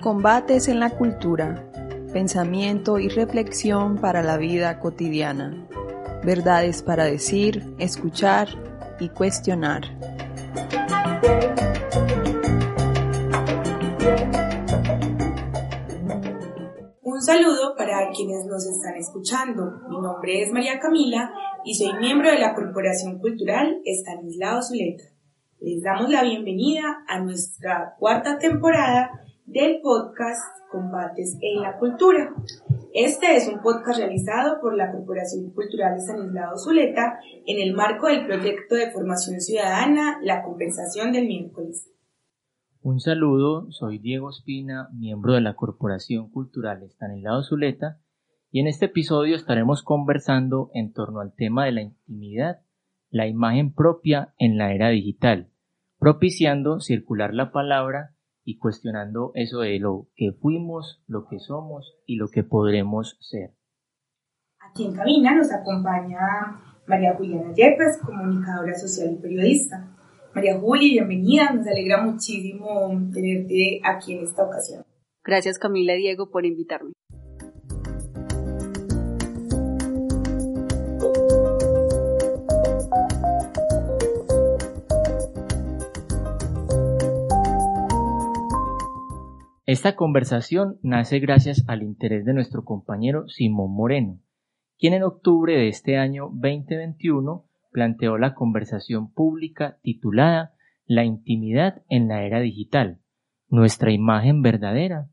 Combates en la cultura, pensamiento y reflexión para la vida cotidiana, verdades para decir, escuchar y cuestionar. Un saludo para quienes nos están escuchando. Mi nombre es María Camila y soy miembro de la Corporación Cultural Estanislao Zuleta. Les damos la bienvenida a nuestra cuarta temporada del podcast Combates en la Cultura. Este es un podcast realizado por la Corporación Cultural Estanislao Zuleta en el marco del proyecto de formación ciudadana La Conversación del Miércoles. Un saludo, soy Diego Espina, miembro de la Corporación Cultural Estanislao Zuleta, y en este episodio estaremos conversando en torno al tema de la intimidad, la imagen propia en la era digital, propiciando circular la palabra y cuestionando eso de lo que fuimos, lo que somos y lo que podremos ser. Aquí en Cabina nos acompaña María Juliana Yepes, comunicadora social y periodista. María Juli, bienvenida, nos alegra muchísimo tenerte aquí en esta ocasión. Gracias Camila y Diego por invitarme. Esta conversación nace gracias al interés de nuestro compañero Simón Moreno, quien en octubre de este año 2021 planteó la conversación pública titulada La intimidad en la era digital, nuestra imagen verdadera,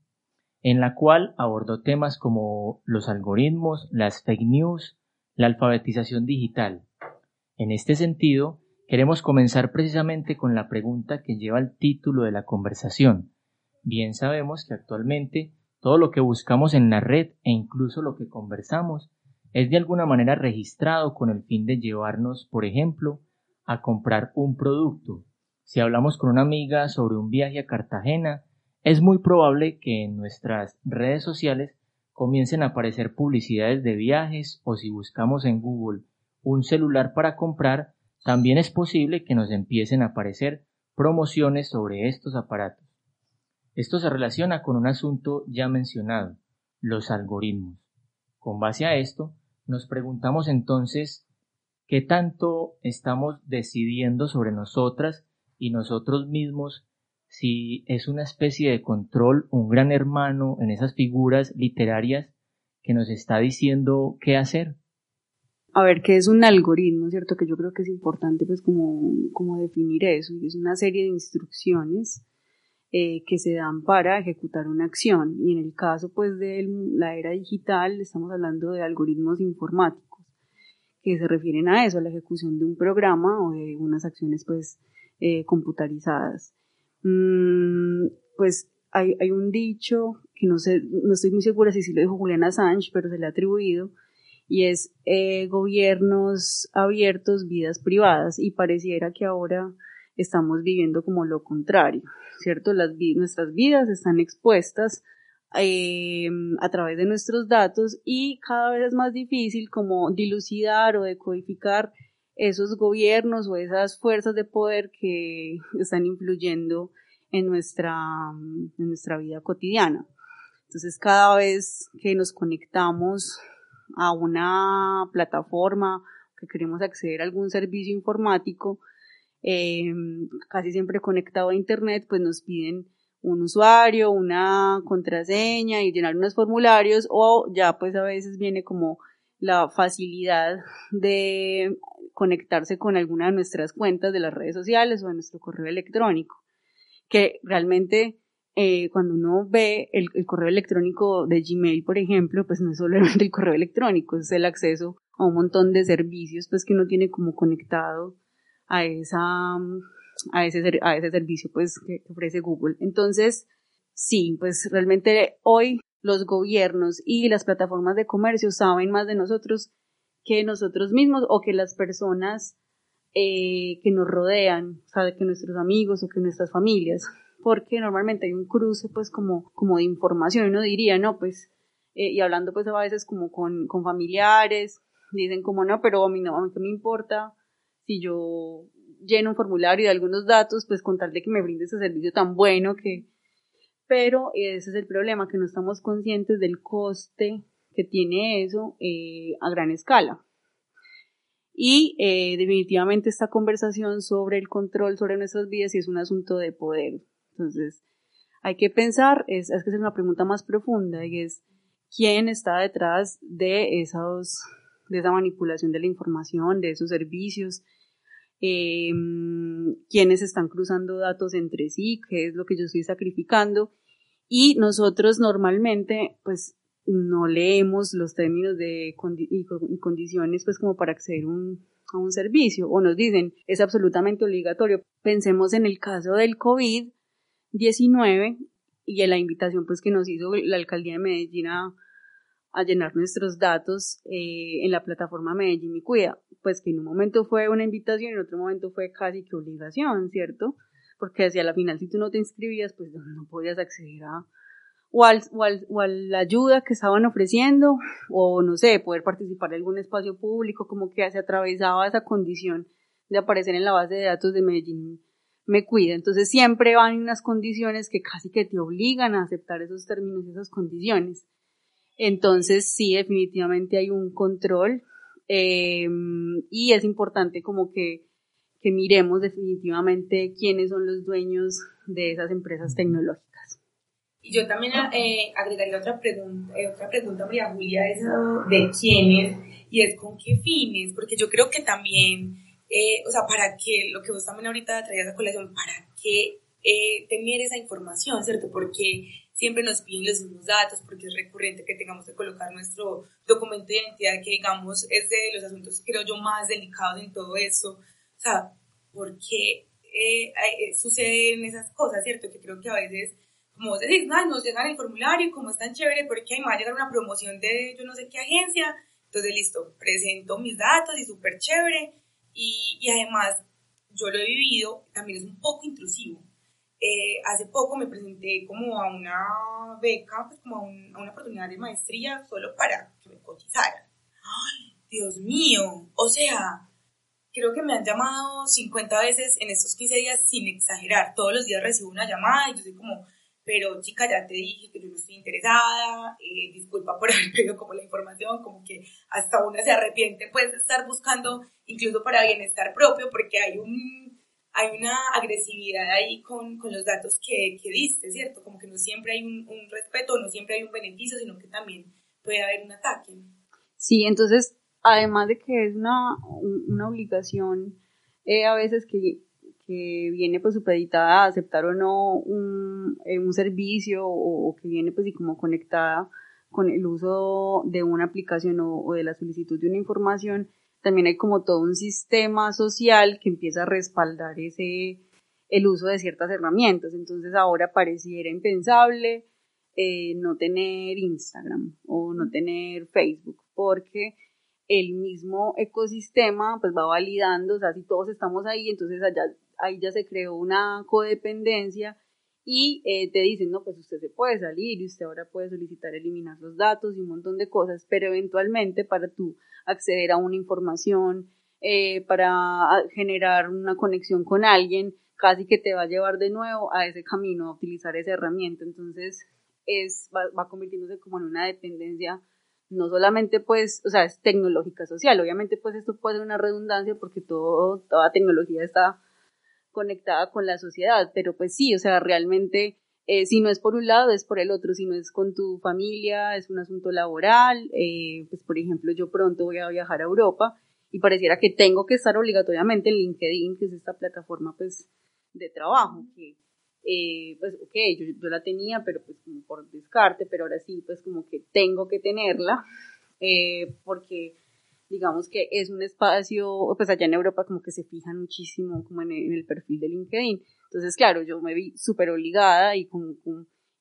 en la cual abordó temas como los algoritmos, las fake news, la alfabetización digital. En este sentido, queremos comenzar precisamente con la pregunta que lleva el título de la conversación, Bien sabemos que actualmente todo lo que buscamos en la red e incluso lo que conversamos es de alguna manera registrado con el fin de llevarnos, por ejemplo, a comprar un producto. Si hablamos con una amiga sobre un viaje a Cartagena, es muy probable que en nuestras redes sociales comiencen a aparecer publicidades de viajes o si buscamos en Google un celular para comprar, también es posible que nos empiecen a aparecer promociones sobre estos aparatos. Esto se relaciona con un asunto ya mencionado, los algoritmos. Con base a esto, nos preguntamos entonces qué tanto estamos decidiendo sobre nosotras y nosotros mismos si es una especie de control, un gran hermano en esas figuras literarias que nos está diciendo qué hacer. A ver, ¿qué es un algoritmo? ¿Cierto? Que yo creo que es importante pues como, como definir eso. Es una serie de instrucciones eh, que se dan para ejecutar una acción. Y en el caso pues de la era digital estamos hablando de algoritmos informáticos que se refieren a eso, a la ejecución de un programa o de unas acciones pues eh, computarizadas. Mm, pues hay, hay, un dicho que no sé, no estoy muy segura si, si lo dijo Juliana Assange, pero se le ha atribuido, y es eh, gobiernos abiertos, vidas privadas, y pareciera que ahora estamos viviendo como lo contrario. ¿cierto? Las, nuestras vidas están expuestas eh, a través de nuestros datos y cada vez es más difícil como dilucidar o decodificar esos gobiernos o esas fuerzas de poder que están influyendo en nuestra, en nuestra vida cotidiana. Entonces, cada vez que nos conectamos a una plataforma, que queremos acceder a algún servicio informático, eh, casi siempre conectado a Internet, pues nos piden un usuario, una contraseña y llenar unos formularios o ya pues a veces viene como la facilidad de conectarse con alguna de nuestras cuentas de las redes sociales o de nuestro correo electrónico, que realmente eh, cuando uno ve el, correo electrónico de Gmail, por ejemplo, pues no es solo el correo electrónico, es el acceso a un montón de servicios pues que uno tiene como conectado a esa, a ese, a ese servicio pues que ofrece Google. Entonces, sí, pues realmente hoy los gobiernos y las plataformas de comercio saben más de nosotros que nosotros mismos o que las personas eh, que nos rodean, o sea, que nuestros amigos o que nuestras familias, porque normalmente hay un cruce pues como, como de información, uno diría, no, pues, eh, y hablando pues a veces como con, con familiares, dicen como no, pero a mí no, a mí qué me importa si yo lleno un formulario de algunos datos, pues contarle que me brinde ese servicio tan bueno que... Pero ese es el problema, que no estamos conscientes del coste que tiene eso eh, a gran escala. Y eh, definitivamente esta conversación sobre el control sobre nuestras vidas es un asunto de poder. Entonces, hay que pensar, es, es que es una pregunta más profunda y es quién está detrás de esos, de esa manipulación de la información, de esos servicios, eh, quiénes están cruzando datos entre sí, qué es lo que yo estoy sacrificando. Y nosotros normalmente, pues, no leemos los términos de y condiciones, pues, como para acceder a un servicio, o nos dicen, es absolutamente obligatorio. Pensemos en el caso del COVID-19 y en la invitación, pues, que nos hizo la alcaldía de Medellín a, a llenar nuestros datos eh, en la plataforma Medellín y Cuida. Pues que en un momento fue una invitación en otro momento fue casi que obligación, ¿cierto? Porque hacia la final si tú no te inscribías, pues no, podías acceder a o, al, o, al, o a la ayuda que estaban ofreciendo, o no sé, poder participar en algún espacio público, como que se atravesaba esa condición de aparecer en la base de datos de Medellín me cuida. Entonces siempre van unas condiciones que casi que te obligan a aceptar esos términos y esas condiciones. Entonces, sí, definitivamente hay un control em, y es importante como que, que miremos definitivamente quiénes son los dueños de esas empresas tecnológicas. Y yo también eh, agregaría otra pregunta, eh, otra pregunta, María Julia, es de quiénes y es con qué fines, porque yo creo que también, eh, o sea, para qué, lo que vos también ahorita traías a colación, para qué tener esa información, ¿cierto? Porque siempre nos piden los mismos datos porque es recurrente que tengamos que colocar nuestro documento de identidad que digamos es de los asuntos creo yo más delicados en todo esto. O sea, ¿por qué eh, eh, suceden esas cosas, cierto? Que creo que a veces, como vos decís, no, nos llegan el formulario, como es tan chévere, porque ahí me va a llegar una promoción de yo no sé qué agencia, entonces listo, presento mis datos y súper chévere. Y, y además, yo lo he vivido, también es un poco intrusivo eh, hace poco me presenté como a una beca, pues como a, una oportunidad de maestría solo para que me cotizaran. ¡Ay, Dios mío! O sea, creo que me han llamado 50 veces en estos 15 días sin exagerar. Todos los días recibo una llamada y yo soy como, pero chica, ya te dije que yo no estoy interesada, eh, disculpa por haber pedido como la información, como que hasta una se arrepiente pues de estar buscando incluso para bienestar propio porque hay un hay una agresividad ahí con, con los datos que, que, diste, ¿cierto? Como que no siempre hay un, respeto, no siempre hay un beneficio, sino que también puede haber un ataque. Sí, entonces, además de que es una, una obligación eh, a veces que, que viene pues supeditada a aceptar o no un, eh, un servicio o, que viene pues y como conectada con el uso de una aplicación o, o de la solicitud de una información, también hay como todo un sistema social que empieza a respaldar ese, el uso de ciertas herramientas. Entonces ahora pareciera impensable eh, no tener Instagram o no tener Facebook porque el mismo ecosistema pues va validando, o sea, si todos estamos ahí, entonces allá, ahí ya se creó una codependencia y eh, te dicen, no, pues usted se puede salir y usted ahora puede solicitar eliminar los datos y un montón de cosas, pero eventualmente para tú acceder a una información, eh, para generar una conexión con alguien, casi que te va a llevar de nuevo a ese camino, a utilizar esa herramienta. Entonces, es, va, va convirtiéndose como en una dependencia, no solamente pues, o sea, es tecnológica social. Obviamente pues esto puede ser una redundancia porque todo, toda tecnología está conectada con la sociedad, pero pues sí, o sea, realmente eh, si no es por un lado, es por el otro, si no es con tu familia, es un asunto laboral, eh, pues por ejemplo, yo pronto voy a viajar a Europa y pareciera que tengo que estar obligatoriamente en LinkedIn, que es esta plataforma pues de trabajo, que eh, pues ok, yo, yo, la tenía, pero pues como por descarte, pero ahora sí, pues como que tengo que tenerla, porque digamos que es un espacio, pues allá en Europa como que se fijan muchísimo como en el, perfil de LinkedIn. Entonces, claro, yo me vi súper obligada y como,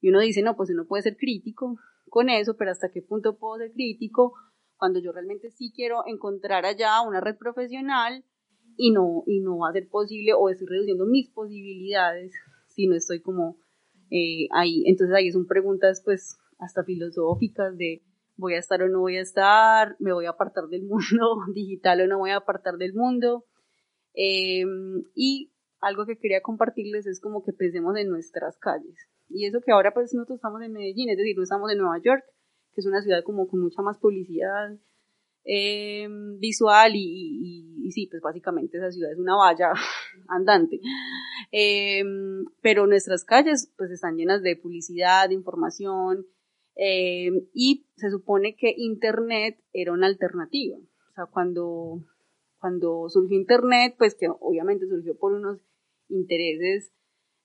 y uno dice, no, pues uno puede ser crítico con eso, pero hasta qué punto puedo ser crítico cuando yo realmente sí quiero encontrar allá una red profesional y no, y no va a ser posible o estoy reduciendo mis posibilidades si no estoy como eh, ahí. Entonces ahí son preguntas pues hasta filosóficas de voy a estar o no voy a estar, me voy a apartar del mundo digital o no voy a apartar del mundo. Em, y algo que quería compartirles es como que pensemos en nuestras calles. Y eso que ahora pues nosotros estamos en Medellín, es decir, no estamos en Nueva York, que es una ciudad como con mucha más publicidad em, visual y, sí, pues básicamente esa ciudad es una valla andante. Em, pero nuestras calles pues están llenas de publicidad, de información y se supone que Internet era una alternativa. O sea, cuando, cuando surgió Internet, pues que obviamente surgió por unos intereses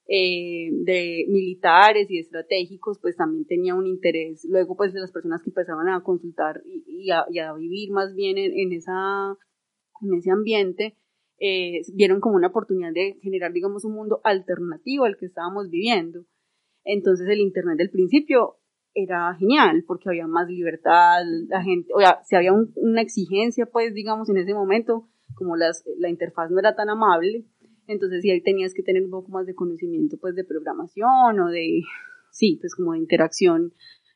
eh, de militares y estratégicos, pues también tenía un interés. Luego, pues las personas que empezaban a consultar y, a, vivir más bien en, esa, en ese ambiente, eh, vieron como una oportunidad de generar, digamos, un mundo alternativo al que estábamos viviendo. Entonces el Internet del principio era genial porque había más libertad, la gente, o sea, si había una exigencia, pues, digamos, en ese momento, como las, la interfaz no era tan amable, entonces sí ahí tenías que tener un poco más de conocimiento pues de programación o de, sí, pues como de interacción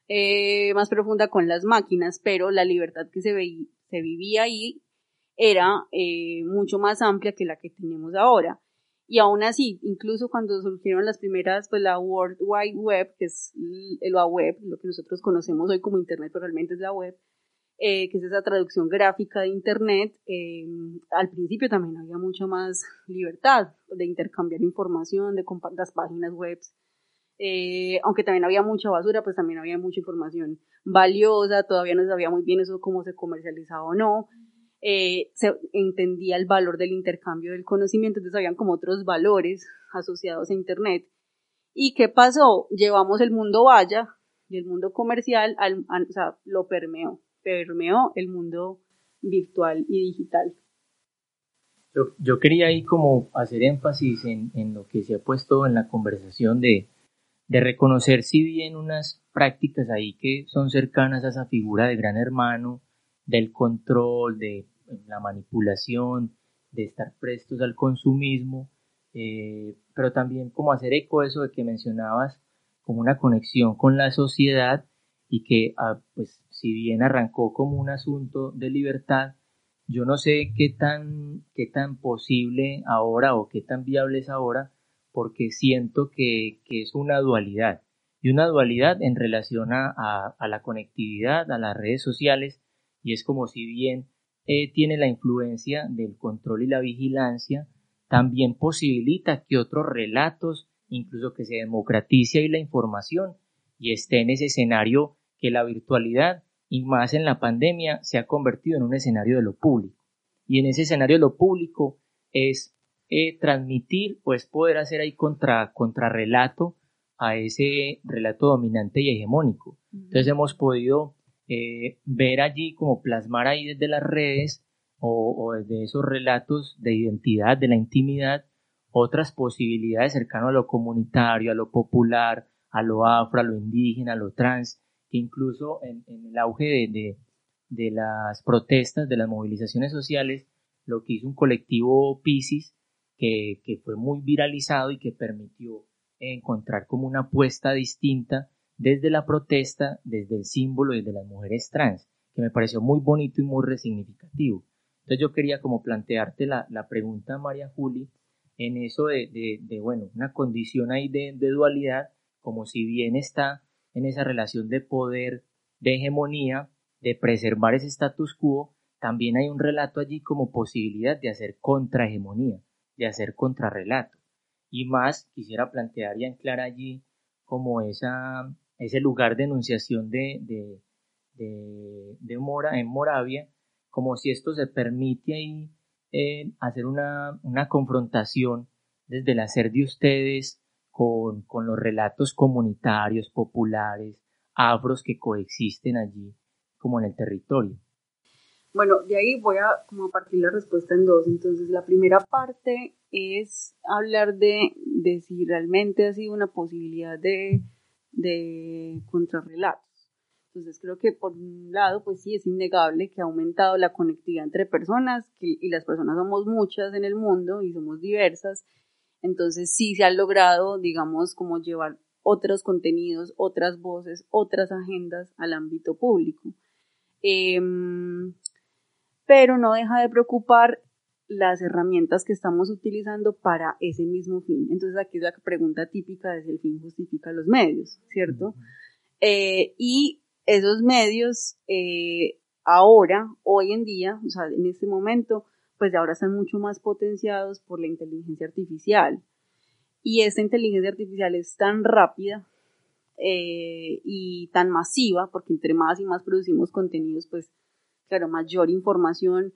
eh, más profunda con las máquinas, pero la libertad que se, se vivía ahí era eh, mucho más amplia que la que tenemos ahora. Y aún así, incluso cuando surgieron las primeras, pues la World Wide Web, que es la web, lo que nosotros conocemos hoy como Internet, pero realmente es la web, eh, que es esa traducción gráfica de Internet, eh, al principio también había mucha más libertad de intercambiar información, de compartir las páginas web. Eh, aunque también había mucha basura, pues también había mucha información valiosa, todavía no sabía muy bien eso cómo se comercializaba o no. Se entendía el valor del intercambio del conocimiento, entonces habían como otros valores asociados a Internet. ¿Y qué pasó? Llevamos el mundo vaya y el mundo comercial, al, o sea, lo permeó permeó el mundo virtual y digital. Yo, quería ahí como hacer énfasis en, lo que se ha puesto en la conversación de, de reconocer si bien unas prácticas ahí que son cercanas a esa figura de gran hermano, del control, de la manipulación, de estar prestos al consumismo, eh, pero también como hacer eco eso de que mencionabas como una conexión con la sociedad y que ah, pues si bien arrancó como un asunto de libertad, yo no sé qué tan, qué tan posible ahora o qué tan viable es ahora, porque siento que, es una dualidad. Y una dualidad en relación a, la conectividad, a las redes sociales, y es como si bien eh, tiene la influencia del control y la vigilancia, también posibilita que otros relatos, incluso que se democratice ahí la información y esté en ese escenario que la virtualidad y más en la pandemia se ha convertido en un escenario de lo público. Y en ese escenario de lo público es eh, transmitir o es poder hacer ahí contra, contrarrelato a ese relato dominante y hegemónico. Entonces hemos podido eh, ver allí como plasmar ahí desde las redes o, o, desde esos relatos de identidad, de la intimidad, otras posibilidades cercanas a lo comunitario, a lo popular, a lo afro, a lo indígena, a lo trans, que incluso en, el auge de, de, las protestas, de las movilizaciones sociales, lo que hizo un colectivo Piscis, que, que fue muy viralizado y que permitió encontrar como una apuesta distinta desde la protesta, desde el símbolo y de las mujeres trans, que me pareció muy bonito y muy resignificativo. Entonces yo quería como plantearte la, la pregunta, María Juli, en eso de, de, de, bueno, una condición ahí de, de dualidad, como si bien está en esa relación de poder, de hegemonía, de preservar ese status quo, también hay un relato allí como posibilidad de hacer contrahegemonía, de hacer contrarrelato. Y más quisiera plantear y anclar allí como esa, ese lugar de enunciación de, de, de, Mora, en Moravia, como si esto se permite ahí eh, hacer una, una confrontación desde el hacer de ustedes con, los relatos comunitarios, populares, afros que coexisten allí como en el territorio. Bueno, de ahí voy a como partir la respuesta en dos. Entonces, la primera parte es hablar de, de si realmente ha sido una posibilidad de, de contrarrelatos. Entonces, creo que por un lado, pues sí, es innegable que ha aumentado la conectividad entre personas que, y las personas somos muchas en el mundo y somos diversas entonces sí se ha logrado, digamos, como llevar otros contenidos, otras voces, otras agendas al ámbito público. Em, pero no deja de preocupar las herramientas que estamos utilizando para ese mismo fin. Entonces aquí es la pregunta típica de si el fin justifica los medios, ¿cierto? Eh, y esos medios eh, ahora, hoy en día, o sea, en este momento, pues ahora están mucho más potenciados por la inteligencia artificial. Y esta inteligencia artificial es tan rápida eh, y tan masiva, porque entre más y más producimos contenidos, pues claro, mayor información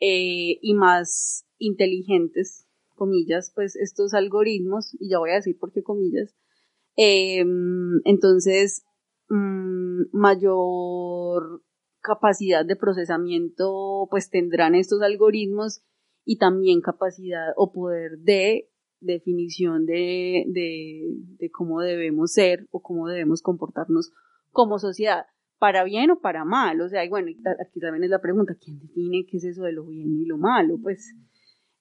eh, y más inteligentes, comillas, pues estos algoritmos, y ya voy a decir por qué comillas, eh, entonces mm, mayor capacidad de procesamiento pues tendrán estos algoritmos y también capacidad o poder de definición de, de, de cómo debemos ser o cómo debemos comportarnos como sociedad para bien o para mal. O sea, y bueno, aquí también es la pregunta, ¿quién define qué es eso de lo bien y lo malo? Pues,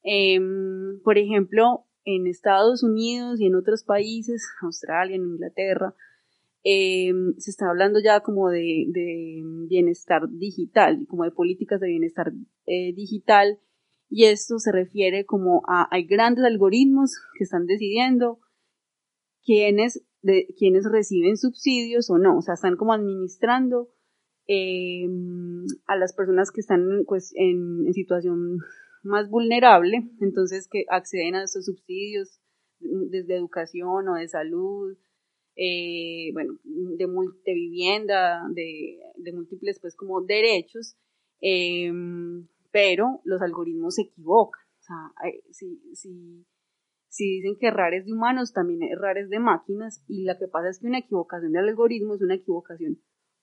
em, por ejemplo, en Estados Unidos y en otros países, Australia, en Inglaterra, em, se está hablando ya como de, bienestar digital, como de políticas de bienestar eh, digital, y esto se refiere como a, hay grandes algoritmos que están decidiendo quiénes de quienes reciben subsidios o no, o sea, están como administrando em, a las personas que están pues en, situación más vulnerable, entonces que acceden a estos subsidios desde educación o de salud, eh, bueno, de, de vivienda, de, múltiples pues como derechos, em, pero los algoritmos se equivocan, o sea, si, si si dicen que errar es de humanos, también errar es de máquinas, y lo que pasa es que una equivocación del algoritmo es una equivocación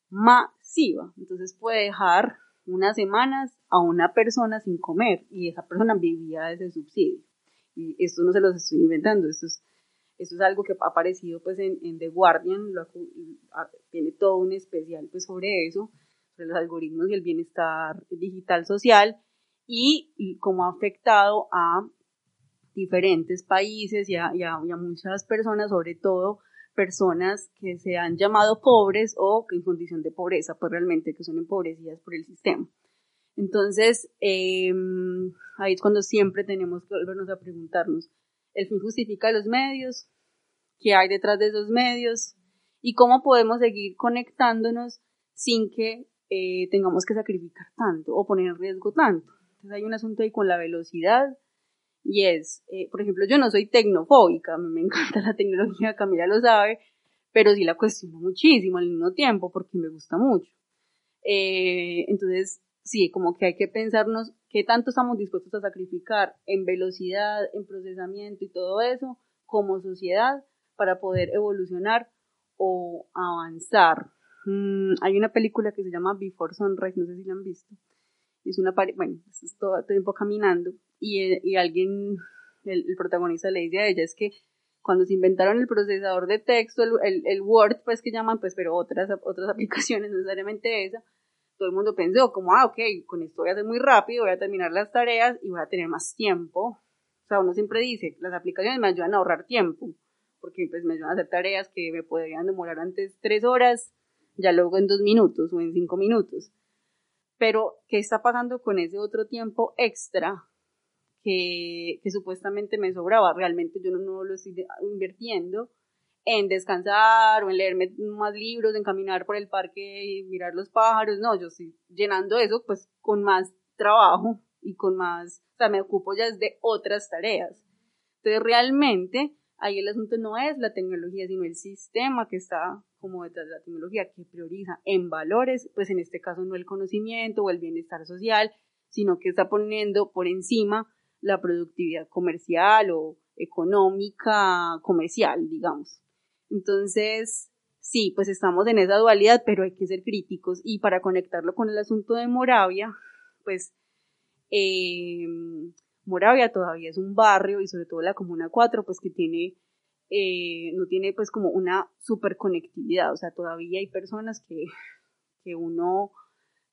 masiva. Entonces puede dejar unas semanas a una persona sin comer y esa persona vivía de ese subsidio. Y esto no se los estoy inventando, esto es, esto es algo que ha aparecido pues en, The Guardian, tiene todo un especial pues sobre eso, sobre los algoritmos y el bienestar digital social y, y cómo ha afectado a diferentes países y a, muchas personas, sobre todo personas que se han llamado pobres o que en condición de pobreza, pues realmente que son empobrecidas por el sistema. Entonces, em, ahí es cuando siempre tenemos que volvernos a preguntarnos, ¿el fin justifica los medios? ¿Qué hay detrás de esos medios? ¿Y cómo podemos seguir conectándonos sin que eh, tengamos que sacrificar tanto o poner en riesgo tanto? Entonces hay un asunto ahí con la velocidad, y es, eh, por ejemplo, yo no soy tecnofóbica, me encanta la tecnología, Camila lo sabe, pero sí la cuestiono muchísimo al mismo tiempo porque me gusta mucho. Eh, entonces, sí, como que hay que pensarnos qué tanto estamos dispuestos a sacrificar en velocidad, en procesamiento y todo eso como sociedad para poder evolucionar o avanzar. Mm, hay una película que se llama Before Sunrise, no sé si la han visto. Es una, bueno, es todo el tiempo caminando y, alguien, el, protagonista le dice a ella es que cuando se inventaron el procesador de texto, el, el, Word, pues que llaman, pues, pero otras, otras aplicaciones, no necesariamente esa, todo el mundo pensó como, ah, ok, con esto voy a hacer muy rápido, voy a terminar las tareas y voy a tener más tiempo. O sea, uno siempre dice, las aplicaciones me ayudan a ahorrar tiempo, porque pues me ayudan a hacer tareas que me podrían demorar antes tres horas, ya luego en dos minutos o en cinco minutos. Pero, ¿qué está pasando con ese otro tiempo extra que, supuestamente me sobraba. Realmente yo no, lo estoy invirtiendo en descansar o en leerme más libros, en caminar por el parque y mirar los pájaros. No, yo estoy llenando eso pues con más trabajo y con más, o sea, me ocupo ya de otras tareas. Entonces realmente ahí el asunto no es la tecnología, sino el sistema que está como detrás de la tecnología, que prioriza en valores, pues en este caso no el conocimiento o el bienestar social, sino que está poniendo por encima la productividad comercial o económica comercial, digamos. Entonces, sí, pues estamos en esa dualidad, pero hay que ser críticos y para conectarlo con el asunto de Moravia, pues eh, Moravia todavía es un barrio y sobre todo la Comuna 4, pues que tiene, eh, no tiene pues como una super conectividad, o sea, todavía hay personas que, que uno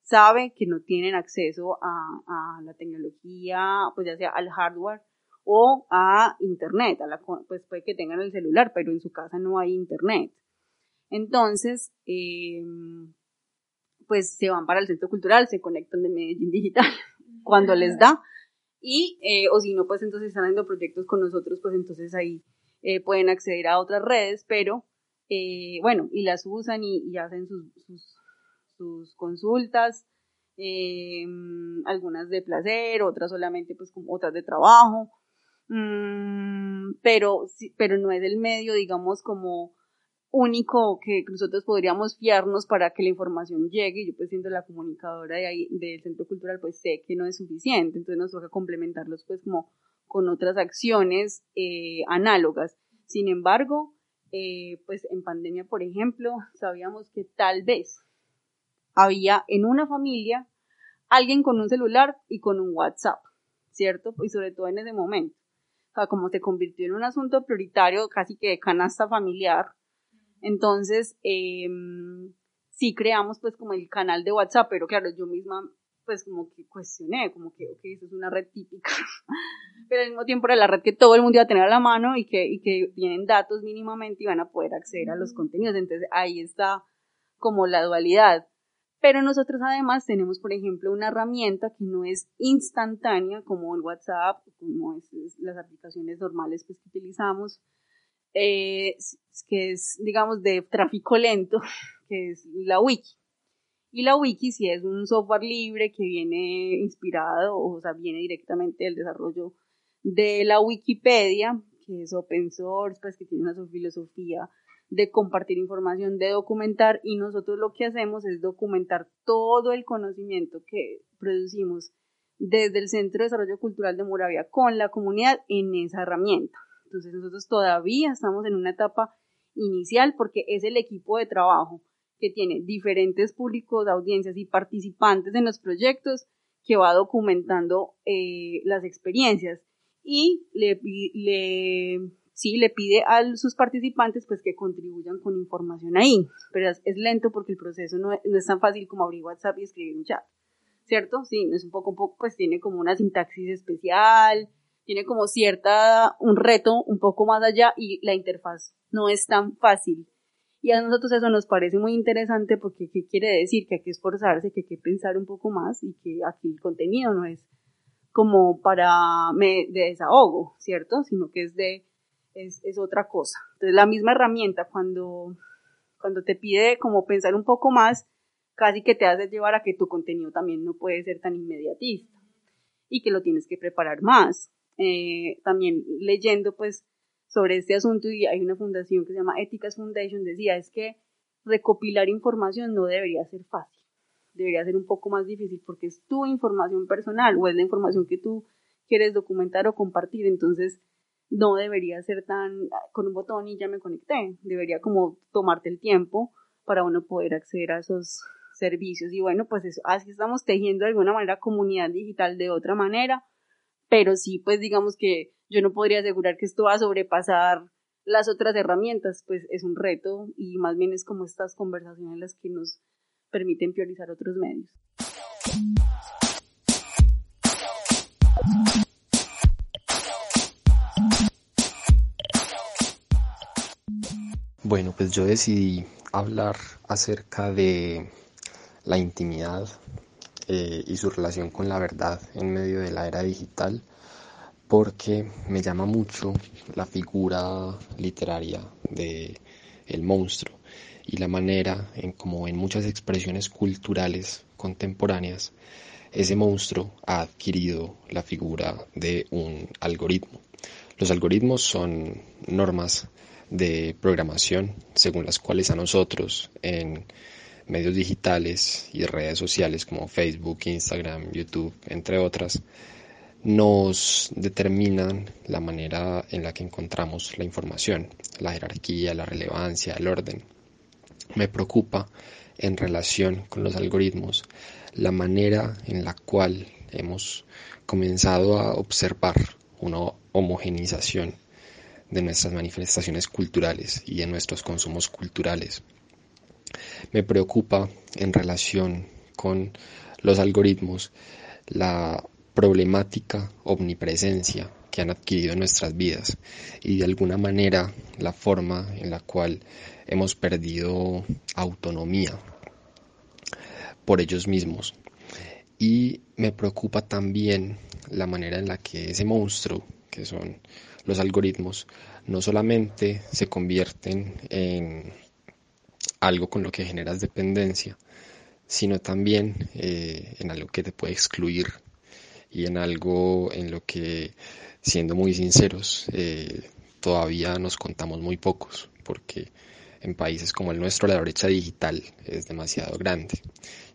sabe que no tienen acceso a, la tecnología, pues ya sea al hardware o a internet, a la, pues puede que tengan el celular, pero en su casa no hay internet. Entonces, em, pues se van para el centro cultural, se conectan de Medellín Digital cuando les da Y, eh, o si no, pues entonces están haciendo proyectos con nosotros, pues entonces ahí eh, pueden acceder a otras redes, pero eh, bueno, y las usan y, hacen sus, sus, consultas, algunas de placer, otras solamente pues otras de trabajo, mm, pero, pero no es el medio, digamos, como único que nosotros podríamos fiarnos para que la información llegue. Yo pues siendo la comunicadora de ahí, del centro cultural, pues sé que no es suficiente, entonces nos toca complementarlos pues como con otras acciones eh, análogas. Sin embargo, eh, pues en pandemia, por ejemplo, sabíamos que tal vez había en una familia alguien con un celular y con un WhatsApp, ¿cierto? Y sobre todo en ese momento. O sea, como se convirtió en un asunto prioritario casi que de canasta familiar, entonces, eh, sí creamos pues como el canal de WhatsApp, pero claro, yo misma pues como que cuestioné, como que, ok, eso es una red típica, pero al mismo tiempo era la red que todo el mundo iba a tener a la mano y que, y que tienen datos mínimamente y van a poder acceder a los contenidos. Entonces ahí está como la dualidad. Pero nosotros además tenemos, por ejemplo, una herramienta que no es instantánea como el WhatsApp, como es, las aplicaciones normales pues, que utilizamos, eh, que es, digamos, de tráfico lento, que es la wiki. Y la wiki sí es un software libre que viene inspirado, o sea, viene directamente del desarrollo de la Wikipedia, que es open source, pues que tiene una filosofía de compartir información, de documentar, y nosotros lo que hacemos es documentar todo el conocimiento que producimos desde el Centro de Desarrollo Cultural de Moravia con la comunidad en esa herramienta. Entonces nosotros todavía estamos en una etapa inicial porque es el equipo de trabajo que tiene diferentes públicos, audiencias y participantes en los proyectos que va documentando eh, las experiencias y le, sí, le pide a sus participantes pues que contribuyan con información ahí, pero es, lento porque el proceso no, no, es tan fácil como abrir WhatsApp y escribir un chat, ¿cierto? Sí, es un poco, un poco, pues tiene como una sintaxis especial, tiene como cierta, un reto un poco más allá y la interfaz no es tan fácil. Y a nosotros eso nos parece muy interesante porque ¿qué quiere decir? Que hay que esforzarse, que hay que pensar un poco más y que aquí el contenido no es como para me, de desahogo, ¿cierto? Sino que es de, es, es otra cosa. Entonces la misma herramienta cuando, cuando te pide como pensar un poco más, casi que te hace llevar a que tu contenido también no puede ser tan inmediatista y que lo tienes que preparar más. Eh, también leyendo pues sobre este asunto y hay una fundación que se llama Éticas Foundation, decía es que recopilar información no debería ser fácil, debería ser un poco más difícil porque es tu información personal o es la información que tú quieres documentar o compartir, entonces no debería ser tan con un botón y ya me conecté, debería como tomarte el tiempo para uno poder acceder a esos servicios y bueno, pues eso, así estamos tejiendo de alguna manera comunidad digital de otra manera pero sí, pues digamos que yo no podría asegurar que esto va a sobrepasar las otras herramientas, pues es un reto y más bien es como estas conversaciones las que nos permiten priorizar otros medios. Bueno, pues yo decidí hablar acerca de la intimidad eh, y su relación con la verdad en medio de la era digital porque me llama mucho la figura literaria de el monstruo y la manera en como en muchas expresiones culturales contemporáneas ese monstruo ha adquirido la figura de un algoritmo. Los algoritmos son normas de programación según las cuales a nosotros en medios digitales y redes sociales como Facebook, Instagram, YouTube, entre otras, nos determinan la manera en la que encontramos la información, la jerarquía, la relevancia, el orden. Me preocupa en relación con los algoritmos la manera en la cual hemos comenzado a observar una homogenización de nuestras manifestaciones culturales y de nuestros consumos culturales me preocupa en relación con los algoritmos la problemática omnipresencia que han adquirido en nuestras vidas y de alguna manera la forma en la cual hemos perdido autonomía por ellos mismos. Y me preocupa también la manera en la que ese monstruo, que son los algoritmos, no solamente se convierten en algo con lo que generas dependencia, sino también eh, en algo que te puede excluir y en algo en lo que, siendo muy sinceros, eh, todavía nos contamos muy pocos, porque en países como el nuestro la brecha digital es demasiado grande.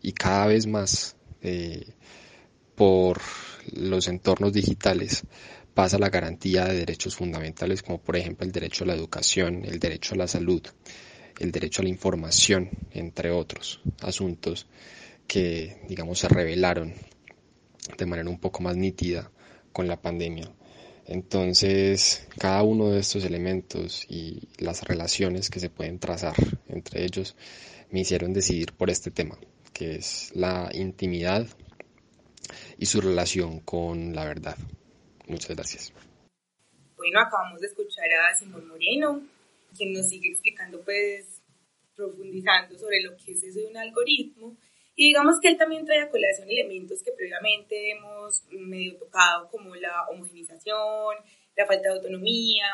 Y cada vez más eh, por los entornos digitales pasa la garantía de derechos fundamentales como por ejemplo el derecho a la educación, el derecho a la salud, el derecho a la información, entre otros asuntos que digamos se revelaron de manera un poco más nítida con la pandemia. Entonces, cada uno de estos elementos y las relaciones que se pueden trazar entre ellos me hicieron decidir por este tema, que es la intimidad y su relación con la verdad. Muchas gracias. Bueno, acabamos de escuchar a Simón Moreno, quien nos sigue explicando, pues, profundizando sobre lo que es eso de un algoritmo. Y digamos que él también trae a colación elementos que previamente hemos medio tocado, como la homogenización, la falta de autonomía,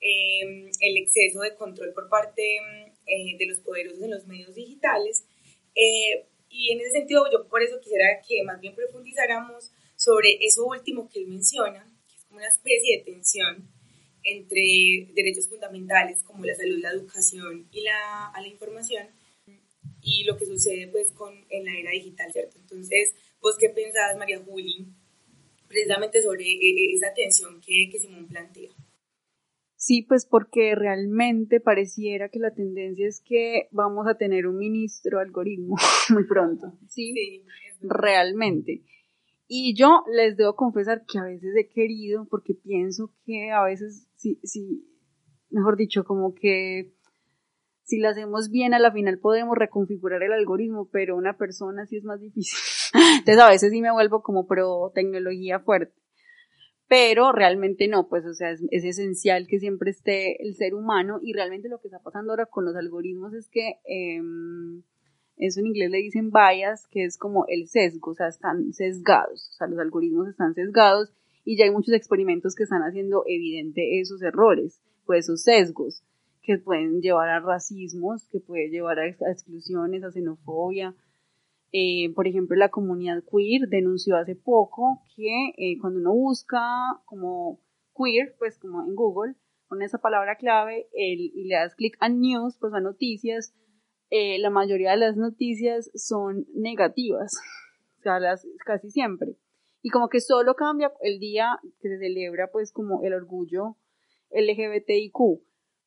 em, el exceso de control por parte eh, de los poderosos en los medios digitales. Eh, y en ese sentido, yo por eso quisiera que más bien profundizáramos sobre eso último que él menciona, que es como una especie de tensión entre derechos fundamentales como la salud, la educación y la, a la información y lo que sucede pues con, en la era digital, ¿cierto? Entonces, ¿vos qué pensás, María Juli, precisamente sobre e, e, esa tensión que, que Simón plantea? Sí, pues porque realmente pareciera que la tendencia es que vamos a tener un ministro algoritmo muy pronto. Sí, sí realmente. Y yo les debo confesar que a veces he querido, porque pienso que a veces, sí, sí, mejor dicho, como que si lo hacemos bien, a la final podemos reconfigurar el algoritmo, pero una persona sí es más difícil. Entonces a veces sí me vuelvo como pro tecnología fuerte. Pero realmente no, pues o sea, es, esencial que siempre esté el ser humano y realmente lo que está pasando ahora con los algoritmos es que eh, eso en inglés le dicen bias, que es como el sesgo, o sea, están sesgados, o sea, los algoritmos están sesgados y ya hay muchos experimentos que están haciendo evidente esos errores, pues esos sesgos que pueden llevar a racismos, que pueden llevar a exclusiones, a xenofobia. Eh, por ejemplo, la comunidad queer denunció hace poco que eh, cuando uno busca como queer, pues como en Google, con esa palabra clave el, y le das clic a news, pues a noticias, eh, la mayoría de las noticias son negativas, o sea, las, casi siempre. Y como que solo cambia el día que se celebra pues como el orgullo LGBTIQ,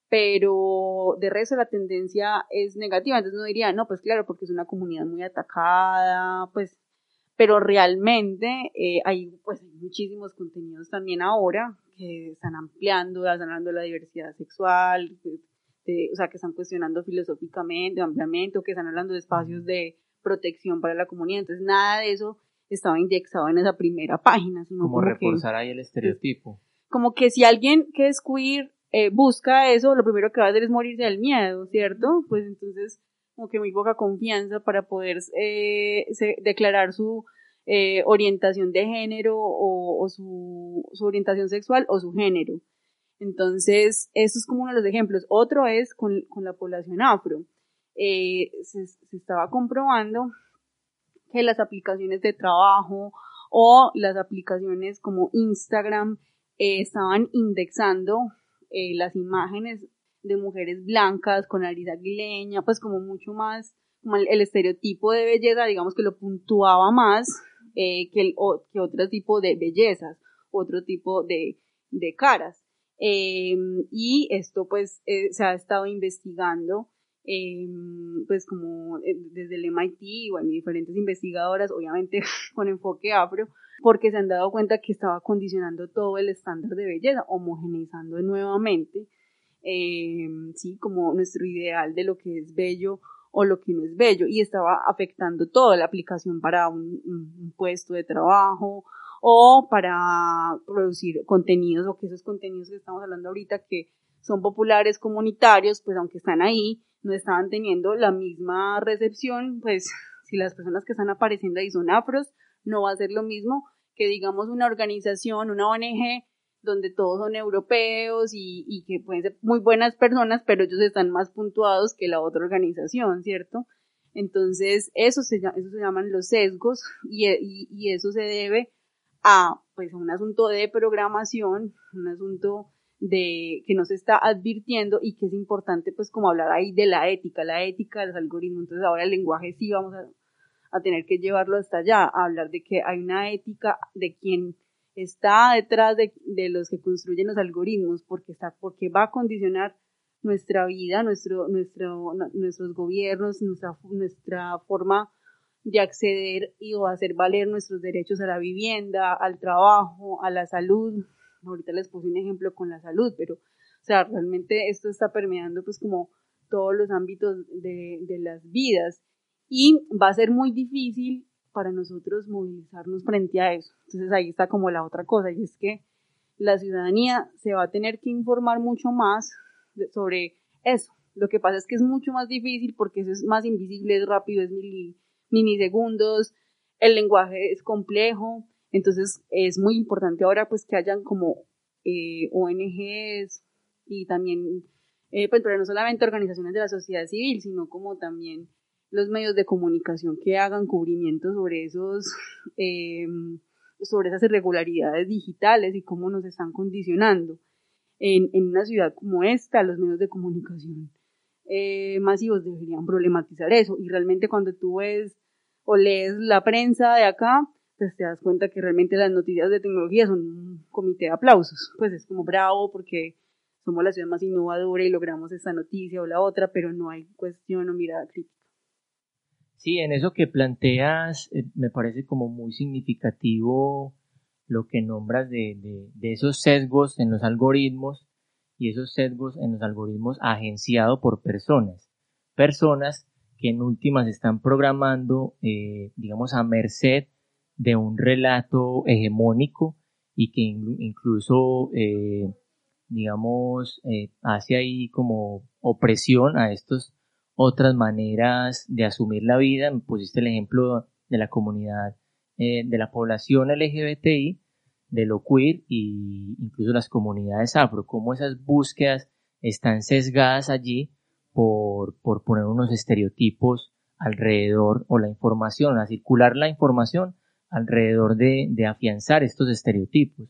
pero de resto la tendencia es negativa, entonces no diría, no, pues claro, porque es una comunidad muy atacada, pues, pero realmente eh, hay pues muchísimos contenidos también ahora que están ampliando, están hablando de la diversidad sexual, o sea, que están cuestionando filosóficamente, ampliamente, o que están hablando de espacios de protección para la comunidad. Entonces, nada de eso estaba indexado en esa primera página. Sino como, reforzar ahí el estereotipo. Como que si alguien que es queer eh, busca eso, lo primero que va a hacer es morirse del miedo, ¿cierto? Pues entonces, como que muy poca confianza para poder eh, declarar su eh, orientación de género o, o su, su orientación sexual o su género. Entonces, eso es como uno de los ejemplos. Otro es con, la población afro. Eh, se, estaba comprobando que las aplicaciones de trabajo o las aplicaciones como Instagram eh, estaban indexando eh, las imágenes de mujeres blancas con nariz aguileña, pues como mucho más, como el, estereotipo de belleza, digamos que lo puntuaba más que, el, que otro tipo de bellezas, otro tipo de, de caras. Eh, y esto pues eh, se ha estado investigando eh, pues como eh, desde el MIT o en diferentes investigadoras, obviamente con enfoque afro, porque se han dado cuenta que estaba condicionando todo el estándar de belleza, homogeneizando nuevamente, sí, como nuestro ideal de lo que es bello o lo que no es bello, y estaba afectando toda la aplicación para un puesto de trabajo o para producir contenidos o que esos contenidos que estamos hablando ahorita que son populares comunitarios, pues aunque están ahí, no estaban teniendo la misma recepción, pues si las personas que están apareciendo ahí son afros, no va a ser lo mismo que digamos una organización, una ONG, donde todos son europeos y, y que pueden ser muy buenas personas, pero ellos están más puntuados que la otra organización, ¿cierto? Entonces, eso se, eso se llaman los sesgos y, y, y eso se debe a, pues, un asunto de programación, un asunto de que nos está advirtiendo y que es importante pues como hablar ahí de la ética, la ética de los algoritmos. Entonces ahora el lenguaje sí vamos a, a tener que llevarlo hasta allá, a hablar de que hay una ética de quien está detrás de, de los que construyen los algoritmos, porque está, porque va a condicionar nuestra vida, nuestro, nuestro, nuestros gobiernos, nuestra, nuestra forma de acceder y o hacer valer nuestros derechos a la vivienda, al trabajo, a la salud. Ahorita les puse un ejemplo con la salud, pero, o sea, realmente esto está permeando pues como todos los ámbitos de, de las vidas y va a ser muy difícil para nosotros movilizarnos frente a eso. Entonces ahí está como la otra cosa y es que la ciudadanía se va a tener que informar mucho más sobre eso. Lo que pasa es que es mucho más difícil porque eso es más invisible, es rápido, es milisegundos, el lenguaje es complejo, entonces es muy importante ahora pues que hayan como eh, ONGs y también, eh, pues pero no solamente organizaciones de la sociedad civil, sino como también los medios de comunicación que hagan cubrimiento sobre esos, eh, sobre esas irregularidades digitales y cómo nos están condicionando. En, en una ciudad como esta, los medios de comunicación eh, masivos deberían problematizar eso. Y realmente cuando tú ves o lees la prensa de acá, pues te das cuenta que realmente las noticias de tecnología son un comité de aplausos. Pues es como bravo porque somos la ciudad más innovadora y logramos esta noticia o la otra, pero no hay cuestión o mirada crítica. Sí, en eso que planteas eh, me parece como muy significativo lo que nombras de, de, esos sesgos en los algoritmos y esos sesgos en los algoritmos agenciados por personas. Personas que en últimas están programando, eh, digamos, a merced de un relato hegemónico y que incluso, eh, digamos, eh, hace ahí como opresión a estas otras maneras de asumir la vida. Me pusiste el ejemplo de la comunidad de la población LGBTI, de lo queer y incluso las comunidades afro, cómo esas búsquedas están sesgadas allí por, por poner unos estereotipos alrededor o la información, a circular la información alrededor de, de afianzar estos estereotipos,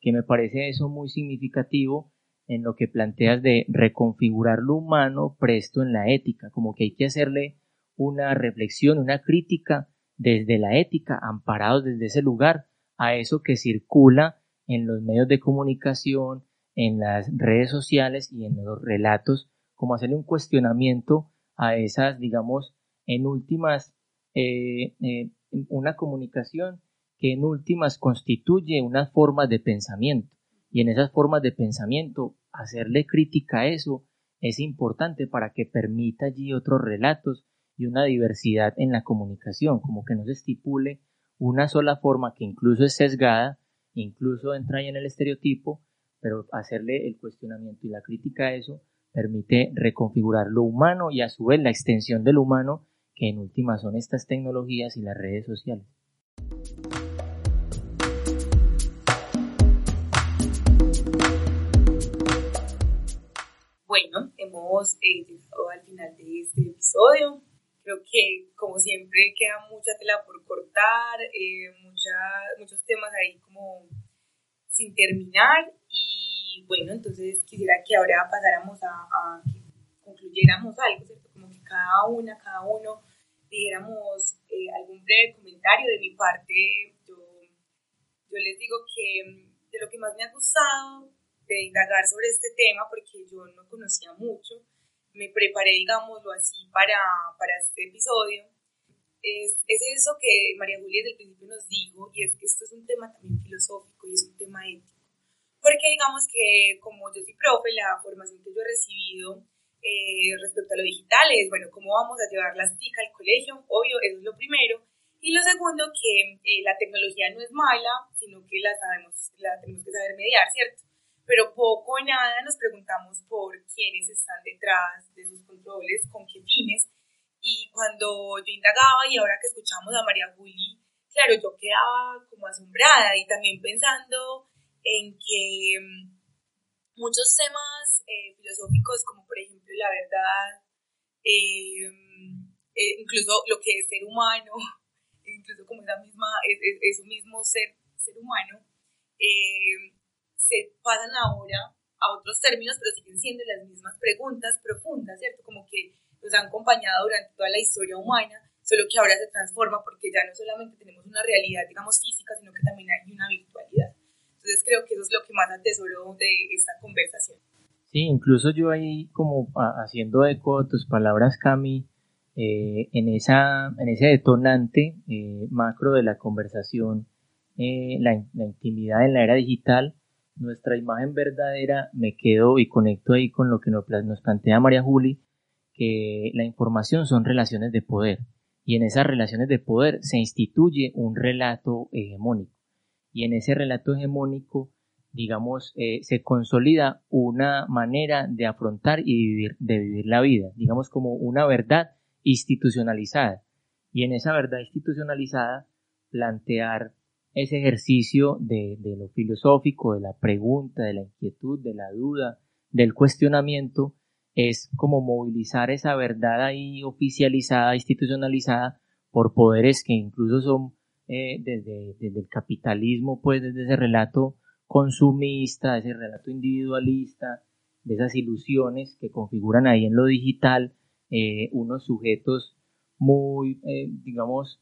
que me parece eso muy significativo en lo que planteas de reconfigurar lo humano presto en la ética, como que hay que hacerle una reflexión, una crítica desde la ética, amparados desde ese lugar, a eso que circula en los medios de comunicación, en las redes sociales y en los relatos, como hacerle un cuestionamiento a esas, digamos, en últimas, eh, eh, una comunicación que en últimas constituye unas formas de pensamiento. Y en esas formas de pensamiento, hacerle crítica a eso es importante para que permita allí otros relatos y una diversidad en la comunicación, como que no se estipule una sola forma que incluso es sesgada, incluso entra en el estereotipo, pero hacerle el cuestionamiento y la crítica a eso permite reconfigurar lo humano y a su vez la extensión del humano, que en última son estas tecnologías y las redes sociales. Bueno, hemos eh, llegado al final de este episodio. Creo que, como siempre, queda mucha tela por cortar, eh, muchos temas ahí como sin terminar. Y bueno, entonces quisiera que ahora pasáramos a, que concluyéramos algo, ¿cierto? Como que cada una, cada uno dijéramos eh, algún breve comentario de mi parte. Yo, yo les digo que de lo que más me ha gustado de indagar sobre este tema, porque yo no conocía mucho, me preparé, digámoslo así, para, para este episodio, es, es, eso que María Julia desde el principio nos dijo, y es que esto es un tema también filosófico y es un tema ético. Porque digamos que como yo soy profe, la formación que yo he recibido eh, respecto a lo digital es, bueno, cómo vamos a llevar las TIC al colegio, obvio, eso es lo primero. Y lo segundo, que eh, la tecnología no es mala, sino que la, sabemos, la tenemos que saber mediar, ¿cierto? Pero poco o nada nos preguntamos por quiénes están detrás de sus controles, con qué fines. Y cuando yo indagaba y ahora que escuchamos a María Juli claro, yo quedaba como asombrada y también pensando en que mm, muchos temas eh, filosóficos como por ejemplo la verdad, eh, eh, incluso lo que es ser humano, incluso como esa misma, es, mismo ser, ser humano, se pasan ahora a otros términos, pero siguen siendo las mismas preguntas profundas, ¿cierto? Como que nos han acompañado durante toda la historia humana, solo que ahora se transforma porque ya no solamente tenemos una realidad, digamos, física, sino que también hay una virtualidad. Entonces creo que eso es lo que más atesoro de esta conversación. Sí, incluso yo ahí como haciendo eco de tus palabras, Cami, eh, en, esa, en ese detonante eh, macro de la conversación, eh, la, la, intimidad en la era digital, nuestra imagen verdadera, me quedo y conecto ahí con lo que nos, plantea María Juli, que la información son relaciones de poder y en esas relaciones de poder se instituye un relato hegemónico y en ese relato hegemónico digamos, eh, se consolida una manera de afrontar y vivir, de vivir la vida, digamos como una verdad institucionalizada. Y en esa verdad institucionalizada, plantear ese ejercicio de, lo filosófico, de la pregunta, de la inquietud, de la duda, del cuestionamiento, es como movilizar esa verdad ahí oficializada, institucionalizada, por poderes que incluso son eh, desde, desde, el capitalismo, pues desde ese relato consumista, ese relato individualista, de esas ilusiones que configuran ahí en lo digital eh, unos sujetos muy, eh, digamos,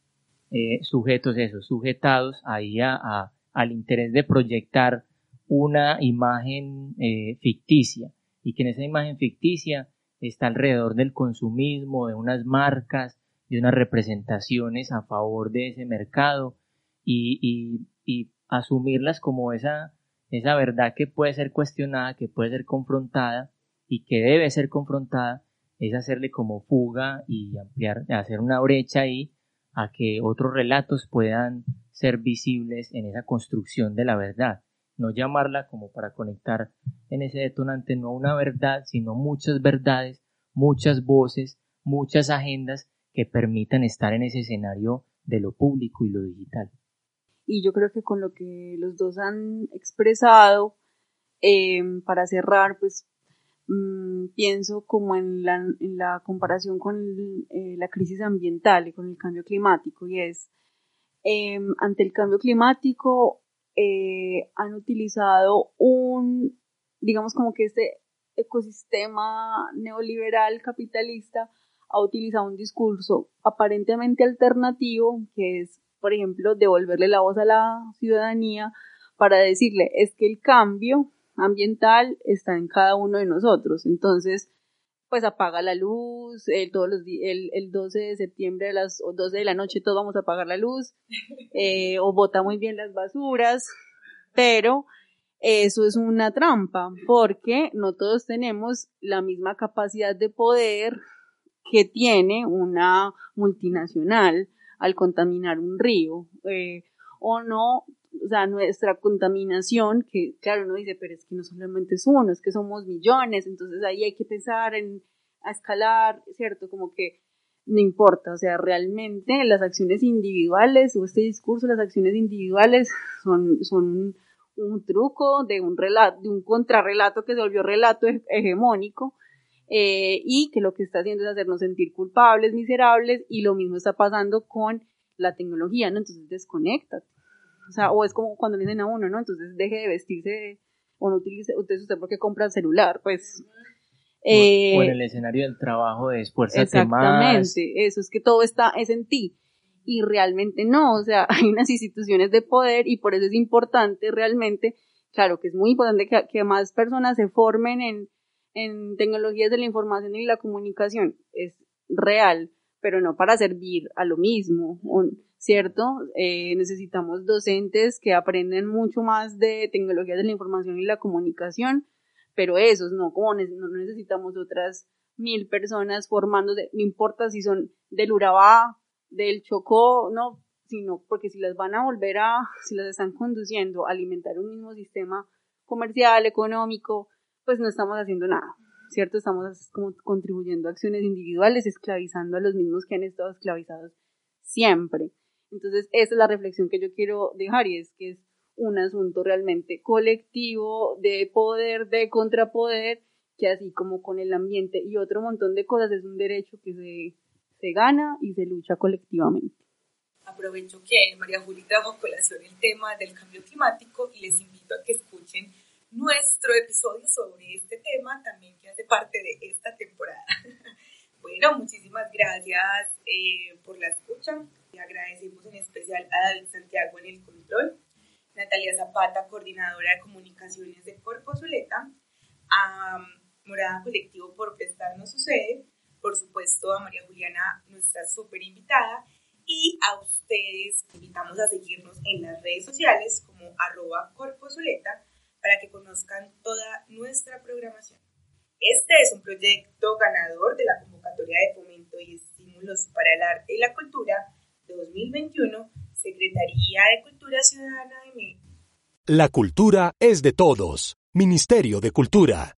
eh, sujetos, esos, sujetados ahí a, al interés de proyectar una imagen eh, ficticia. Y que en esa imagen ficticia está alrededor del consumismo, de unas marcas, de unas representaciones a favor de ese mercado y, y, y asumirlas como esa, esa verdad que puede ser cuestionada, que puede ser confrontada y que debe ser confrontada, es hacerle como fuga y ampliar, hacer una brecha ahí a que otros relatos puedan ser visibles en esa construcción de la verdad. No llamarla como para conectar en ese detonante no una verdad, sino muchas verdades, muchas voces, muchas agendas que permitan estar en ese escenario de lo público y lo digital. Y yo creo que con lo que los dos han expresado, eh, para cerrar, pues Mm, pienso como en la, en la comparación con eh, la crisis ambiental y con el cambio climático y es em, ante el cambio climático eh, han utilizado un digamos como que este ecosistema neoliberal capitalista ha utilizado un discurso aparentemente alternativo que es por ejemplo devolverle la voz a la ciudadanía para decirle es que el cambio ambiental está en cada uno de nosotros. Entonces, pues apaga la luz, eh, todos los el, el 12 de septiembre a las 12 de la noche todos vamos a apagar la luz, eh, o bota muy bien las basuras, pero eso es una trampa, porque no todos tenemos la misma capacidad de poder que tiene una multinacional al contaminar un río, eh, o no o sea, nuestra contaminación, que claro, uno dice, pero es que no solamente es uno, es que somos millones, entonces ahí hay que pensar en a escalar, ¿cierto? Como que no importa, o sea, realmente las acciones individuales o este discurso, las acciones individuales son, son un truco de un relato, de un contrarrelato que se volvió relato hegemónico, eh, y que lo que está haciendo es hacernos sentir culpables, miserables, y lo mismo está pasando con la tecnología, ¿no? Entonces desconecta. O sea, o es como cuando le dicen a uno, ¿no? Entonces deje de vestirse o no utilice, usted, usted porque compra el celular, pues. Eh, o en el escenario del trabajo de esfuérzate más. Exactamente, eso es que todo está, es en ti. Y realmente no, o sea, hay unas instituciones de poder y por eso es importante realmente, claro que es muy importante que, que más personas se formen en, en tecnologías de la información y la comunicación, es real, pero no para servir a lo mismo. ¿Cierto? Eh, necesitamos docentes que aprenden mucho más de tecnologías de la información y la comunicación, pero esos no, como no necesitamos otras mil personas formándose, no importa si son del Urabá, del Chocó, no, sino porque si las van a volver a, si las están conduciendo a alimentar un mismo sistema comercial, económico, pues no estamos haciendo nada, ¿cierto? Estamos como contribuyendo a acciones individuales, esclavizando a los mismos que han estado esclavizados siempre. Entonces, esa es la reflexión que yo quiero dejar y es que es un asunto realmente colectivo de poder, de contrapoder, que así como con el ambiente y otro montón de cosas es un derecho que se, se gana y se lucha colectivamente. Aprovecho que María Juli trajo colación el tema del cambio climático y les invito a que escuchen nuestro episodio sobre este tema, también que hace parte de esta temporada. bueno, muchísimas gracias eh, por la escucha. Agradecemos en especial a David Santiago en el control, Natalia Zapata, coordinadora de comunicaciones de Corpo Zuleta, a Morada Colectivo por prestarnos su sede, por supuesto a María Juliana, nuestra súper invitada, y a ustedes invitamos a seguirnos en las redes sociales como arroba Zuleta para que conozcan toda nuestra programación. Este es un proyecto ganador de la convocatoria de fomento y estímulos para el arte y la cultura 2021, Secretaría de Cultura Ciudadana de México. La cultura es de todos. Ministerio de Cultura.